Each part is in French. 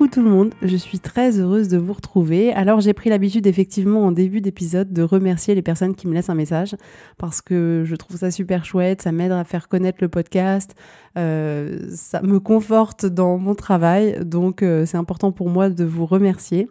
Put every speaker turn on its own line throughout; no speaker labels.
Coucou tout le monde, je suis très heureuse de vous retrouver. Alors j'ai pris l'habitude effectivement en début d'épisode de remercier les personnes qui me laissent un message parce que je trouve ça super chouette, ça m'aide à faire connaître le podcast, euh, ça me conforte dans mon travail, donc euh, c'est important pour moi de vous remercier.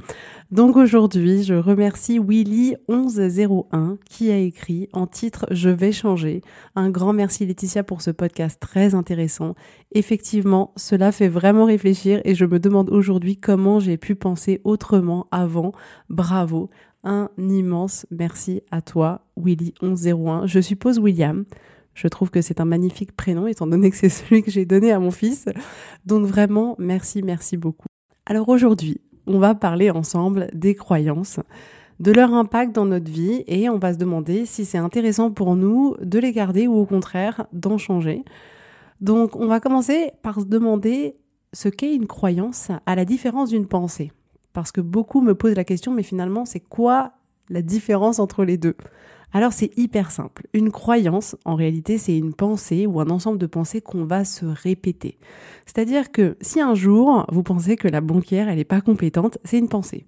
Donc aujourd'hui, je remercie Willy1101 qui a écrit en titre Je vais changer. Un grand merci Laetitia pour ce podcast très intéressant. Effectivement, cela fait vraiment réfléchir et je me demande aujourd'hui comment j'ai pu penser autrement avant. Bravo. Un immense merci à toi, Willy1101. Je suppose William. Je trouve que c'est un magnifique prénom étant donné que c'est celui que j'ai donné à mon fils. Donc vraiment, merci, merci beaucoup. Alors aujourd'hui, on va parler ensemble des croyances, de leur impact dans notre vie et on va se demander si c'est intéressant pour nous de les garder ou au contraire d'en changer. Donc on va commencer par se demander ce qu'est une croyance à la différence d'une pensée. Parce que beaucoup me posent la question, mais finalement, c'est quoi la différence entre les deux alors c'est hyper simple. Une croyance, en réalité, c'est une pensée ou un ensemble de pensées qu'on va se répéter. C'est-à-dire que si un jour vous pensez que la banquière, elle n'est pas compétente, c'est une pensée.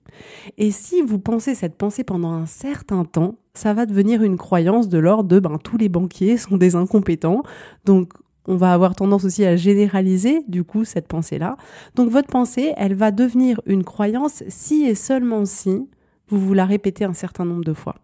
Et si vous pensez cette pensée pendant un certain temps, ça va devenir une croyance de l'ordre de ben, tous les banquiers sont des incompétents. Donc on va avoir tendance aussi à généraliser du coup cette pensée-là. Donc votre pensée, elle va devenir une croyance si et seulement si vous vous la répétez un certain nombre de fois.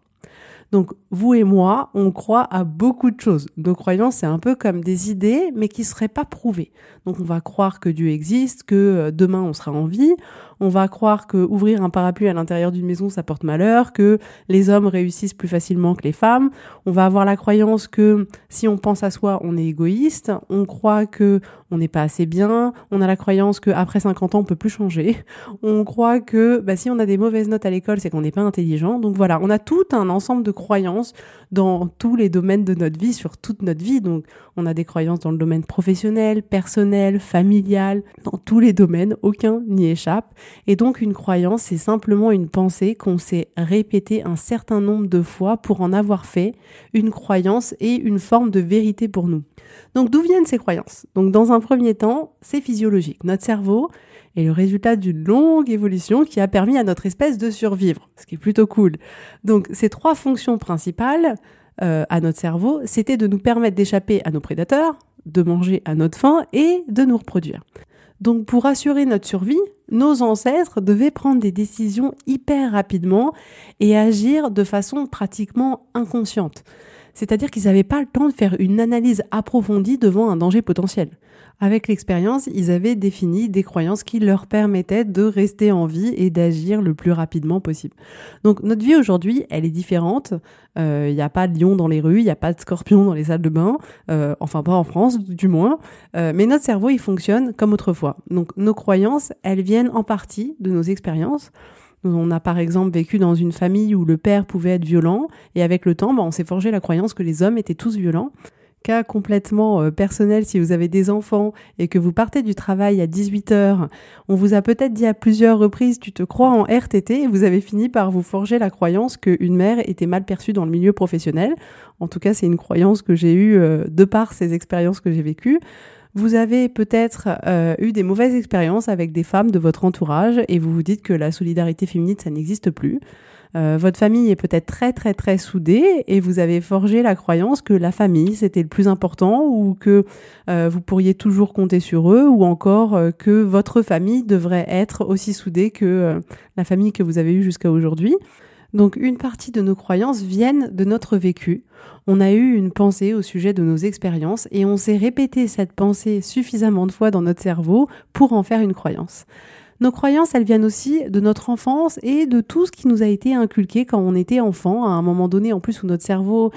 Donc vous et moi, on croit à beaucoup de choses. Nos croyances, c'est un peu comme des idées, mais qui ne seraient pas prouvées. Donc on va croire que Dieu existe, que euh, demain on sera en vie, on va croire que ouvrir un parapluie à l'intérieur d'une maison ça porte malheur, que les hommes réussissent plus facilement que les femmes, on va avoir la croyance que si on pense à soi, on est égoïste, on croit que on n'est pas assez bien, on a la croyance que après 50 ans on peut plus changer, on croit que bah, si on a des mauvaises notes à l'école, c'est qu'on n'est pas intelligent. Donc voilà, on a tout un ensemble de croyances dans tous les domaines de notre vie, sur toute notre vie. Donc on a des croyances dans le domaine professionnel, personnel, familial, dans tous les domaines, aucun n'y échappe. Et donc une croyance, c'est simplement une pensée qu'on s'est répétée un certain nombre de fois pour en avoir fait une croyance et une forme de vérité pour nous. Donc d'où viennent ces croyances? Donc dans un premier temps, c'est physiologique. Notre cerveau est le résultat d'une longue évolution qui a permis à notre espèce de survivre, ce qui est plutôt cool. Donc ces trois fonctions principales euh, à notre cerveau, c'était de nous permettre d'échapper à nos prédateurs, de manger à notre faim et de nous reproduire. Donc pour assurer notre survie, nos ancêtres devaient prendre des décisions hyper rapidement et agir de façon pratiquement inconsciente. C'est-à-dire qu'ils n'avaient pas le temps de faire une analyse approfondie devant un danger potentiel. Avec l'expérience, ils avaient défini des croyances qui leur permettaient de rester en vie et d'agir le plus rapidement possible. Donc notre vie aujourd'hui, elle est différente. Il euh, n'y a pas de lion dans les rues, il n'y a pas de scorpion dans les salles de bain, euh, enfin pas en France du moins. Euh, mais notre cerveau, il fonctionne comme autrefois. Donc nos croyances, elles viennent en partie de nos expériences. On a par exemple vécu dans une famille où le père pouvait être violent et avec le temps, bah, on s'est forgé la croyance que les hommes étaient tous violents cas complètement euh, personnel, si vous avez des enfants et que vous partez du travail à 18h, on vous a peut-être dit à plusieurs reprises tu te crois en RTT et vous avez fini par vous forger la croyance qu'une mère était mal perçue dans le milieu professionnel. En tout cas, c'est une croyance que j'ai eue euh, de par ces expériences que j'ai vécues. Vous avez peut-être euh, eu des mauvaises expériences avec des femmes de votre entourage et vous vous dites que la solidarité féminine, ça n'existe plus. Euh, votre famille est peut-être très très très soudée et vous avez forgé la croyance que la famille c'était le plus important ou que euh, vous pourriez toujours compter sur eux ou encore que votre famille devrait être aussi soudée que la famille que vous avez eue jusqu'à aujourd'hui. Donc une partie de nos croyances viennent de notre vécu. On a eu une pensée au sujet de nos expériences et on s'est répété cette pensée suffisamment de fois dans notre cerveau pour en faire une croyance. Nos croyances, elles viennent aussi de notre enfance et de tout ce qui nous a été inculqué quand on était enfant, à un moment donné en plus où notre cerveau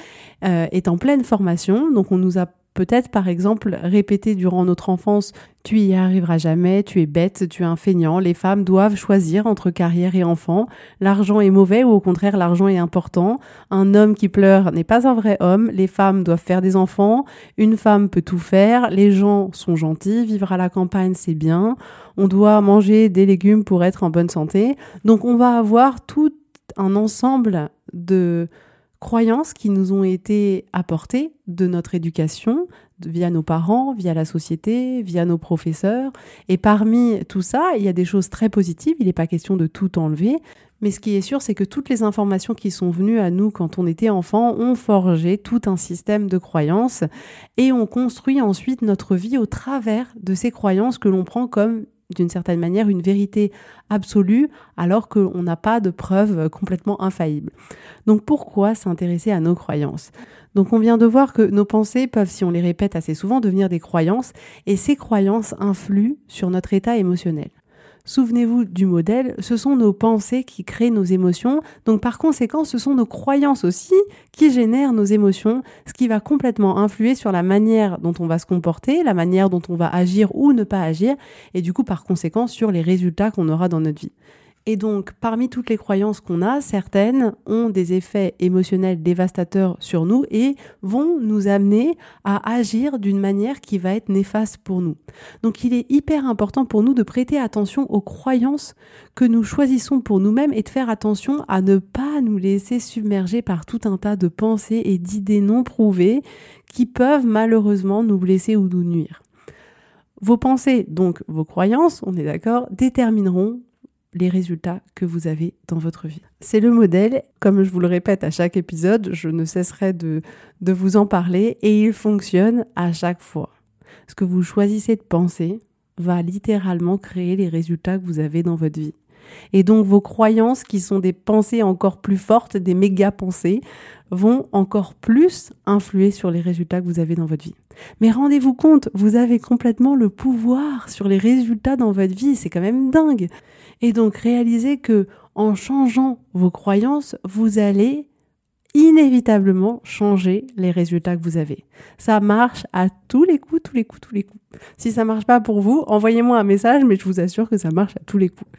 euh, est en pleine formation. Donc on nous a peut-être par exemple répété durant notre enfance tu y arriveras jamais, tu es bête, tu es un feignant, les femmes doivent choisir entre carrière et enfant, l'argent est mauvais ou au contraire l'argent est important, un homme qui pleure n'est pas un vrai homme, les femmes doivent faire des enfants, une femme peut tout faire, les gens sont gentils, vivre à la campagne c'est bien, on doit manger des légumes pour être en bonne santé. Donc on va avoir tout un ensemble de croyances qui nous ont été apportées de notre éducation, via nos parents, via la société, via nos professeurs. Et parmi tout ça, il y a des choses très positives, il n'est pas question de tout enlever. Mais ce qui est sûr, c'est que toutes les informations qui sont venues à nous quand on était enfant ont forgé tout un système de croyances et on construit ensuite notre vie au travers de ces croyances que l'on prend comme d'une certaine manière une vérité absolue alors qu'on n'a pas de preuves complètement infaillibles. Donc pourquoi s'intéresser à nos croyances? Donc on vient de voir que nos pensées peuvent, si on les répète assez souvent, devenir des croyances et ces croyances influent sur notre état émotionnel. Souvenez-vous du modèle, ce sont nos pensées qui créent nos émotions, donc par conséquent ce sont nos croyances aussi qui génèrent nos émotions, ce qui va complètement influer sur la manière dont on va se comporter, la manière dont on va agir ou ne pas agir, et du coup par conséquent sur les résultats qu'on aura dans notre vie. Et donc, parmi toutes les croyances qu'on a, certaines ont des effets émotionnels dévastateurs sur nous et vont nous amener à agir d'une manière qui va être néfaste pour nous. Donc, il est hyper important pour nous de prêter attention aux croyances que nous choisissons pour nous-mêmes et de faire attention à ne pas nous laisser submerger par tout un tas de pensées et d'idées non prouvées qui peuvent malheureusement nous blesser ou nous nuire. Vos pensées, donc vos croyances, on est d'accord, détermineront les résultats que vous avez dans votre vie. C'est le modèle, comme je vous le répète à chaque épisode, je ne cesserai de, de vous en parler et il fonctionne à chaque fois. Ce que vous choisissez de penser va littéralement créer les résultats que vous avez dans votre vie. Et donc vos croyances, qui sont des pensées encore plus fortes, des méga pensées, vont encore plus influer sur les résultats que vous avez dans votre vie. Mais rendez-vous compte, vous avez complètement le pouvoir sur les résultats dans votre vie, c'est quand même dingue. Et donc réalisez que en changeant vos croyances, vous allez inévitablement changer les résultats que vous avez. Ça marche à tous les coups, tous les coups, tous les coups. Si ça marche pas pour vous, envoyez-moi un message, mais je vous assure que ça marche à tous les coups.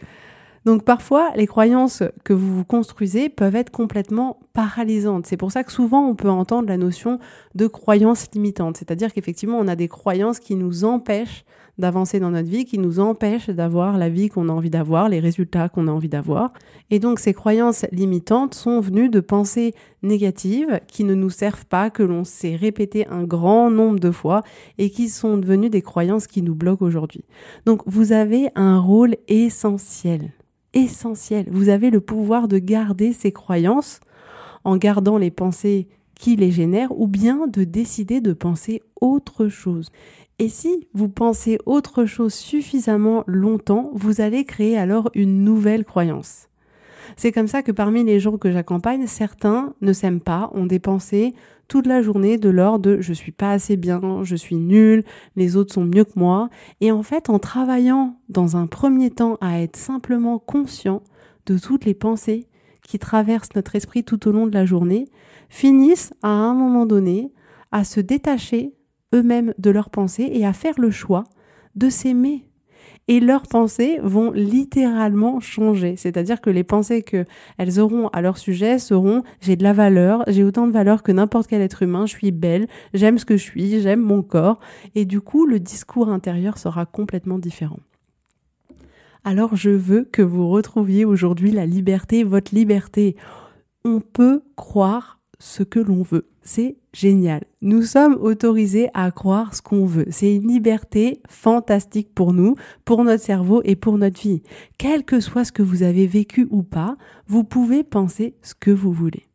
Donc parfois, les croyances que vous vous construisez peuvent être complètement paralysantes. C'est pour ça que souvent on peut entendre la notion de croyance limitante, c'est-à-dire qu'effectivement on a des croyances qui nous empêchent d'avancer dans notre vie, qui nous empêchent d'avoir la vie qu'on a envie d'avoir, les résultats qu'on a envie d'avoir. Et donc ces croyances limitantes sont venues de pensées négatives qui ne nous servent pas, que l'on s'est répété un grand nombre de fois et qui sont devenues des croyances qui nous bloquent aujourd'hui. Donc vous avez un rôle essentiel essentiel. Vous avez le pouvoir de garder ces croyances en gardant les pensées qui les génèrent ou bien de décider de penser autre chose. Et si vous pensez autre chose suffisamment longtemps, vous allez créer alors une nouvelle croyance. C'est comme ça que parmi les gens que j'accompagne, certains ne s'aiment pas, ont des pensées toute la journée de l'ordre de je suis pas assez bien, je suis nul, les autres sont mieux que moi. Et en fait, en travaillant dans un premier temps à être simplement conscient de toutes les pensées qui traversent notre esprit tout au long de la journée, finissent à un moment donné à se détacher eux-mêmes de leurs pensées et à faire le choix de s'aimer et leurs pensées vont littéralement changer. C'est-à-dire que les pensées qu'elles auront à leur sujet seront j'ai de la valeur, j'ai autant de valeur que n'importe quel être humain, je suis belle, j'aime ce que je suis, j'aime mon corps. Et du coup, le discours intérieur sera complètement différent. Alors je veux que vous retrouviez aujourd'hui la liberté, votre liberté. On peut croire ce que l'on veut. C'est génial. Nous sommes autorisés à croire ce qu'on veut. C'est une liberté fantastique pour nous, pour notre cerveau et pour notre vie. Quel que soit ce que vous avez vécu ou pas, vous pouvez penser ce que vous voulez.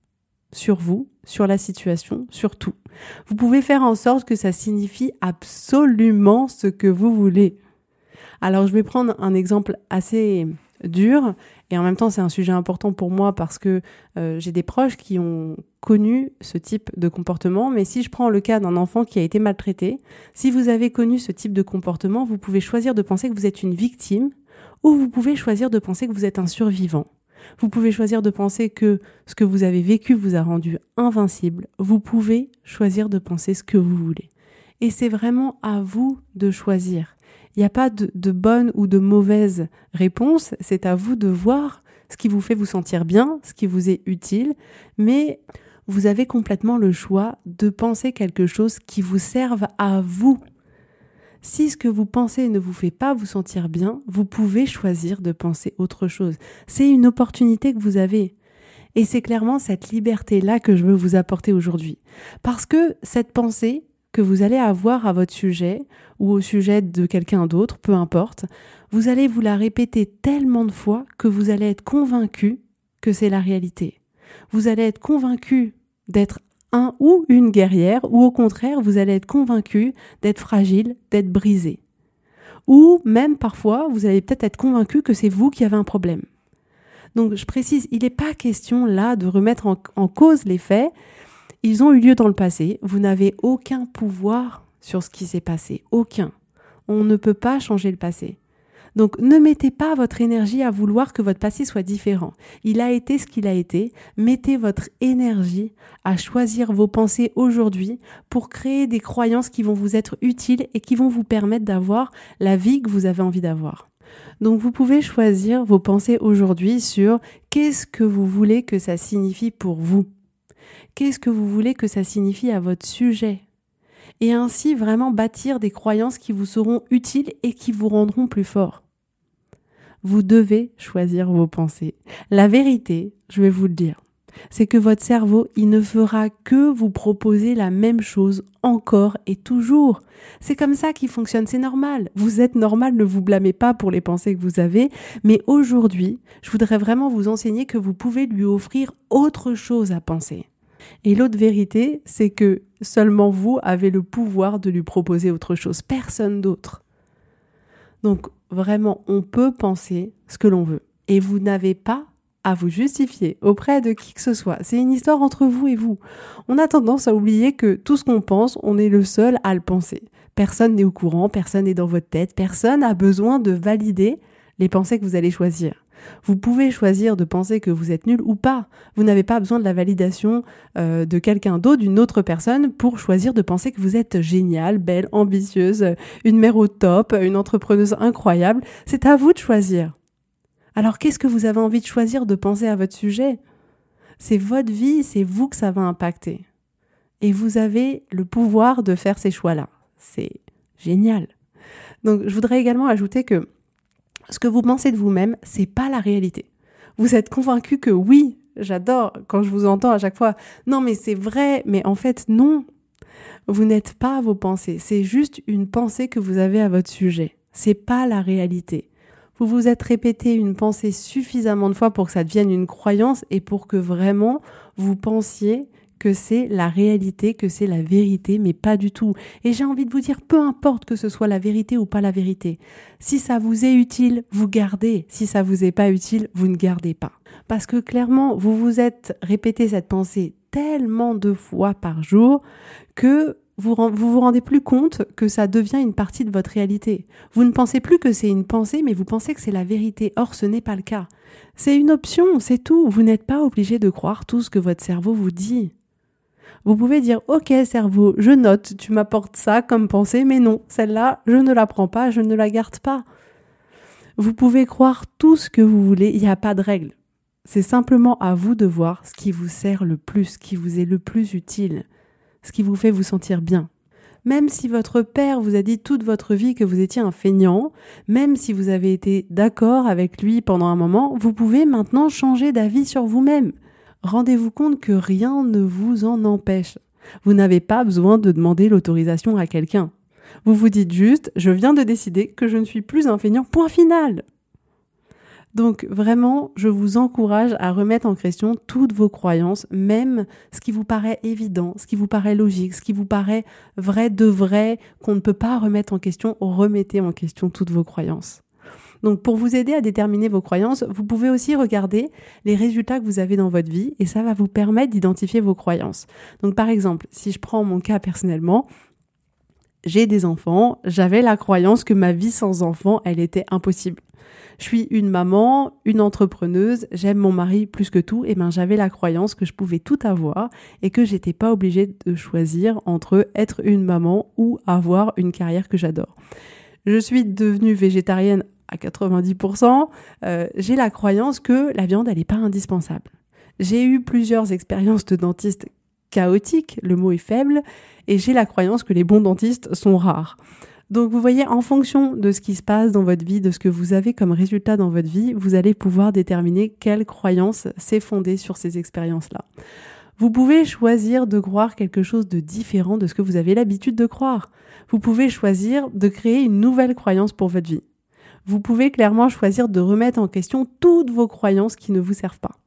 Sur vous, sur la situation, sur tout. Vous pouvez faire en sorte que ça signifie absolument ce que vous voulez. Alors je vais prendre un exemple assez dur et en même temps c'est un sujet important pour moi parce que euh, j'ai des proches qui ont connu ce type de comportement mais si je prends le cas d'un enfant qui a été maltraité si vous avez connu ce type de comportement vous pouvez choisir de penser que vous êtes une victime ou vous pouvez choisir de penser que vous êtes un survivant. Vous pouvez choisir de penser que ce que vous avez vécu vous a rendu invincible. Vous pouvez choisir de penser ce que vous voulez. Et c'est vraiment à vous de choisir. Il n'y a pas de, bonne ou de mauvaise réponse, c'est à vous de voir ce qui vous fait vous sentir bien, ce qui vous est utile, mais vous avez complètement le choix de penser quelque chose qui vous serve à vous. Si ce que vous pensez ne vous fait pas vous sentir bien, vous pouvez choisir de penser autre chose. C'est une opportunité que vous avez. Et c'est clairement cette liberté-là que je veux vous apporter aujourd'hui. Parce que cette pensée, que vous allez avoir à votre sujet ou au sujet de quelqu'un d'autre, peu importe, vous allez vous la répéter tellement de fois que vous allez être convaincu que c'est la réalité. Vous allez être convaincu d'être un ou une guerrière, ou au contraire, vous allez être convaincu d'être fragile, d'être brisé. Ou même parfois, vous allez peut-être être convaincu que c'est vous qui avez un problème. Donc je précise, il n'est pas question là de remettre en, en cause les faits, ils ont eu lieu dans le passé. Vous n'avez aucun pouvoir sur ce qui s'est passé. Aucun. On ne peut pas changer le passé. Donc ne mettez pas votre énergie à vouloir que votre passé soit différent. Il a été ce qu'il a été. Mettez votre énergie à choisir vos pensées aujourd'hui pour créer des croyances qui vont vous être utiles et qui vont vous permettre d'avoir la vie que vous avez envie d'avoir. Donc vous pouvez choisir vos pensées aujourd'hui sur qu'est-ce que vous voulez que ça signifie pour vous? Qu'est-ce que vous voulez que ça signifie à votre sujet? Et ainsi vraiment bâtir des croyances qui vous seront utiles et qui vous rendront plus fort. Vous devez choisir vos pensées. La vérité, je vais vous le dire, c'est que votre cerveau, il ne fera que vous proposer la même chose encore et toujours. C'est comme ça qu'il fonctionne, c'est normal. Vous êtes normal, ne vous blâmez pas pour les pensées que vous avez, mais aujourd'hui, je voudrais vraiment vous enseigner que vous pouvez lui offrir autre chose à penser. Et l'autre vérité, c'est que seulement vous avez le pouvoir de lui proposer autre chose, personne d'autre. Donc vraiment, on peut penser ce que l'on veut. Et vous n'avez pas à vous justifier auprès de qui que ce soit. C'est une histoire entre vous et vous. On a tendance à oublier que tout ce qu'on pense, on est le seul à le penser. Personne n'est au courant, personne n'est dans votre tête, personne a besoin de valider les pensées que vous allez choisir. Vous pouvez choisir de penser que vous êtes nul ou pas. Vous n'avez pas besoin de la validation euh, de quelqu'un d'autre, d'une autre personne, pour choisir de penser que vous êtes génial, belle, ambitieuse, une mère au top, une entrepreneuse incroyable. C'est à vous de choisir. Alors qu'est-ce que vous avez envie de choisir de penser à votre sujet? C'est votre vie, c'est vous que ça va impacter. Et vous avez le pouvoir de faire ces choix-là. C'est génial. Donc je voudrais également ajouter que ce que vous pensez de vous-même, c'est pas la réalité. Vous êtes convaincu que oui, j'adore quand je vous entends à chaque fois. Non, mais c'est vrai, mais en fait, non. Vous n'êtes pas vos pensées. C'est juste une pensée que vous avez à votre sujet. C'est pas la réalité. Vous vous êtes répété une pensée suffisamment de fois pour que ça devienne une croyance et pour que vraiment vous pensiez que c'est la réalité, que c'est la vérité, mais pas du tout. Et j'ai envie de vous dire, peu importe que ce soit la vérité ou pas la vérité, si ça vous est utile, vous gardez. Si ça vous est pas utile, vous ne gardez pas. Parce que clairement, vous vous êtes répété cette pensée tellement de fois par jour que vous vous, vous rendez plus compte que ça devient une partie de votre réalité. Vous ne pensez plus que c'est une pensée, mais vous pensez que c'est la vérité. Or, ce n'est pas le cas. C'est une option, c'est tout. Vous n'êtes pas obligé de croire tout ce que votre cerveau vous dit. Vous pouvez dire OK cerveau, je note, tu m'apportes ça comme pensée, mais non, celle-là, je ne la prends pas, je ne la garde pas. Vous pouvez croire tout ce que vous voulez, il n'y a pas de règle. C'est simplement à vous de voir ce qui vous sert le plus, ce qui vous est le plus utile, ce qui vous fait vous sentir bien. Même si votre père vous a dit toute votre vie que vous étiez un feignant, même si vous avez été d'accord avec lui pendant un moment, vous pouvez maintenant changer d'avis sur vous-même. Rendez-vous compte que rien ne vous en empêche. Vous n'avez pas besoin de demander l'autorisation à quelqu'un. Vous vous dites juste, je viens de décider que je ne suis plus un feignant, point final. Donc vraiment, je vous encourage à remettre en question toutes vos croyances, même ce qui vous paraît évident, ce qui vous paraît logique, ce qui vous paraît vrai de vrai, qu'on ne peut pas remettre en question, remettez en question toutes vos croyances. Donc pour vous aider à déterminer vos croyances, vous pouvez aussi regarder les résultats que vous avez dans votre vie et ça va vous permettre d'identifier vos croyances. Donc par exemple, si je prends mon cas personnellement, j'ai des enfants, j'avais la croyance que ma vie sans enfants, elle était impossible. Je suis une maman, une entrepreneuse, j'aime mon mari plus que tout, et ben j'avais la croyance que je pouvais tout avoir et que j'étais pas obligée de choisir entre être une maman ou avoir une carrière que j'adore. Je suis devenue végétarienne à 90%, euh, j'ai la croyance que la viande, elle n'est pas indispensable. J'ai eu plusieurs expériences de dentiste chaotiques, le mot est faible, et j'ai la croyance que les bons dentistes sont rares. Donc vous voyez, en fonction de ce qui se passe dans votre vie, de ce que vous avez comme résultat dans votre vie, vous allez pouvoir déterminer quelle croyance s'est fondée sur ces expériences-là. Vous pouvez choisir de croire quelque chose de différent de ce que vous avez l'habitude de croire. Vous pouvez choisir de créer une nouvelle croyance pour votre vie vous pouvez clairement choisir de remettre en question toutes vos croyances qui ne vous servent pas.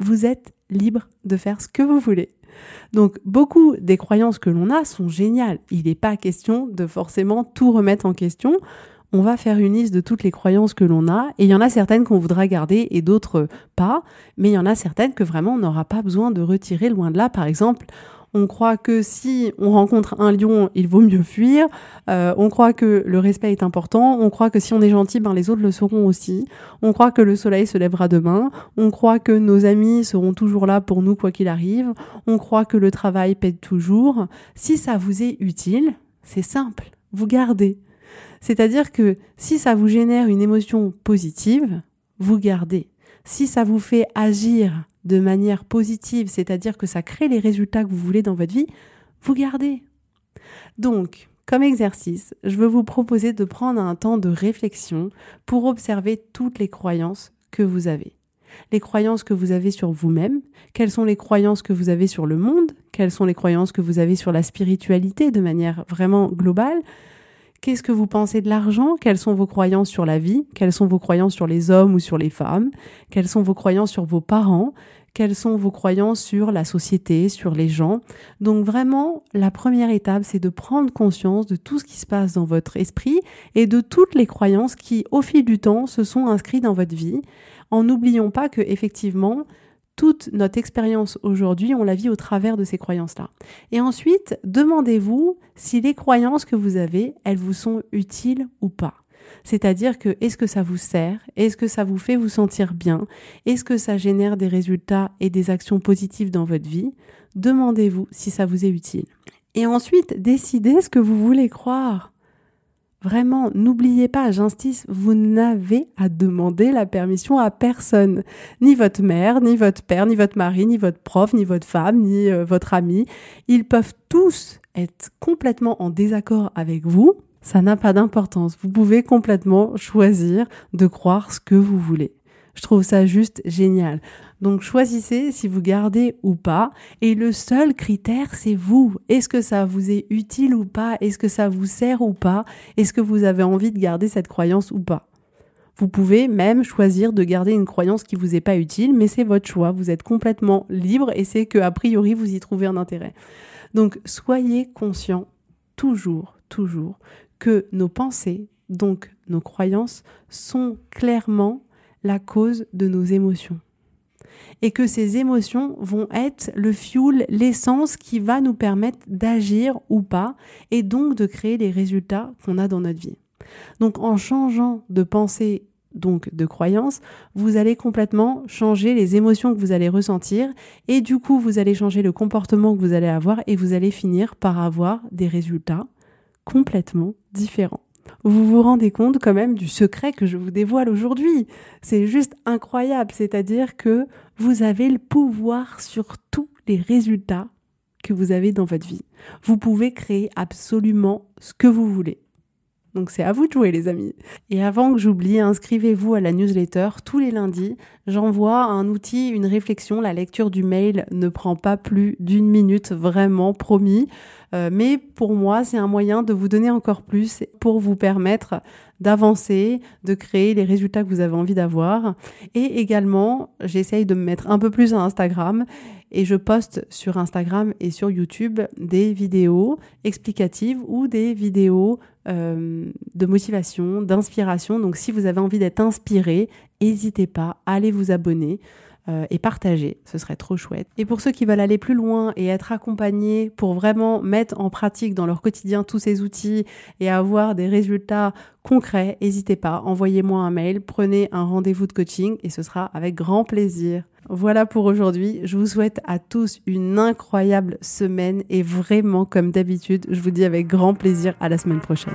Vous êtes libre de faire ce que vous voulez. Donc beaucoup des croyances que l'on a sont géniales. Il n'est pas question de forcément tout remettre en question. On va faire une liste de toutes les croyances que l'on a et il y en a certaines qu'on voudra garder et d'autres pas, mais il y en a certaines que vraiment on n'aura pas besoin de retirer loin de là. Par exemple, on croit que si on rencontre un lion, il vaut mieux fuir. Euh, on croit que le respect est important. On croit que si on est gentil, ben les autres le seront aussi. On croit que le soleil se lèvera demain. On croit que nos amis seront toujours là pour nous quoi qu'il arrive. On croit que le travail pète toujours. Si ça vous est utile, c'est simple. Vous gardez. C'est-à-dire que si ça vous génère une émotion positive, vous gardez. Si ça vous fait agir de manière positive, c'est-à-dire que ça crée les résultats que vous voulez dans votre vie, vous gardez. Donc, comme exercice, je veux vous proposer de prendre un temps de réflexion pour observer toutes les croyances que vous avez. Les croyances que vous avez sur vous-même, quelles sont les croyances que vous avez sur le monde, quelles sont les croyances que vous avez sur la spiritualité de manière vraiment globale, Qu'est-ce que vous pensez de l'argent? Quelles sont vos croyances sur la vie? Quelles sont vos croyances sur les hommes ou sur les femmes? Quelles sont vos croyances sur vos parents? Quelles sont vos croyances sur la société, sur les gens? Donc vraiment, la première étape, c'est de prendre conscience de tout ce qui se passe dans votre esprit et de toutes les croyances qui, au fil du temps, se sont inscrites dans votre vie. En n'oublions pas que effectivement, toute notre expérience aujourd'hui, on la vit au travers de ces croyances-là. Et ensuite, demandez-vous si les croyances que vous avez, elles vous sont utiles ou pas. C'est-à-dire que est-ce que ça vous sert? Est-ce que ça vous fait vous sentir bien? Est-ce que ça génère des résultats et des actions positives dans votre vie? Demandez-vous si ça vous est utile. Et ensuite, décidez ce que vous voulez croire. Vraiment, n'oubliez pas, j'insiste, vous n'avez à demander la permission à personne. Ni votre mère, ni votre père, ni votre mari, ni votre prof, ni votre femme, ni euh, votre ami. Ils peuvent tous être complètement en désaccord avec vous. Ça n'a pas d'importance. Vous pouvez complètement choisir de croire ce que vous voulez. Je trouve ça juste génial. Donc choisissez si vous gardez ou pas. Et le seul critère, c'est vous. Est-ce que ça vous est utile ou pas? Est-ce que ça vous sert ou pas? Est-ce que vous avez envie de garder cette croyance ou pas? Vous pouvez même choisir de garder une croyance qui vous est pas utile, mais c'est votre choix. Vous êtes complètement libre et c'est que a priori vous y trouvez un intérêt. Donc soyez conscient toujours, toujours que nos pensées, donc nos croyances, sont clairement la cause de nos émotions. Et que ces émotions vont être le fuel, l'essence qui va nous permettre d'agir ou pas, et donc de créer les résultats qu'on a dans notre vie. Donc en changeant de pensée, donc de croyance, vous allez complètement changer les émotions que vous allez ressentir, et du coup vous allez changer le comportement que vous allez avoir, et vous allez finir par avoir des résultats complètement différents vous vous rendez compte quand même du secret que je vous dévoile aujourd'hui. C'est juste incroyable, c'est-à-dire que vous avez le pouvoir sur tous les résultats que vous avez dans votre vie. Vous pouvez créer absolument ce que vous voulez. Donc c'est à vous de jouer les amis. Et avant que j'oublie, inscrivez-vous à la newsletter tous les lundis. J'envoie un outil, une réflexion. La lecture du mail ne prend pas plus d'une minute, vraiment promis. Euh, mais pour moi, c'est un moyen de vous donner encore plus pour vous permettre d'avancer, de créer les résultats que vous avez envie d'avoir. Et également, j'essaye de me mettre un peu plus à Instagram et je poste sur Instagram et sur YouTube des vidéos explicatives ou des vidéos euh, de motivation, d'inspiration. Donc si vous avez envie d'être inspiré, n'hésitez pas, allez vous abonner. Euh, et partager, ce serait trop chouette. Et pour ceux qui veulent aller plus loin et être accompagnés pour vraiment mettre en pratique dans leur quotidien tous ces outils et avoir des résultats concrets, n'hésitez pas, envoyez-moi un mail, prenez un rendez-vous de coaching et ce sera avec grand plaisir. Voilà pour aujourd'hui. Je vous souhaite à tous une incroyable semaine et vraiment comme d'habitude, je vous dis avec grand plaisir à la semaine prochaine.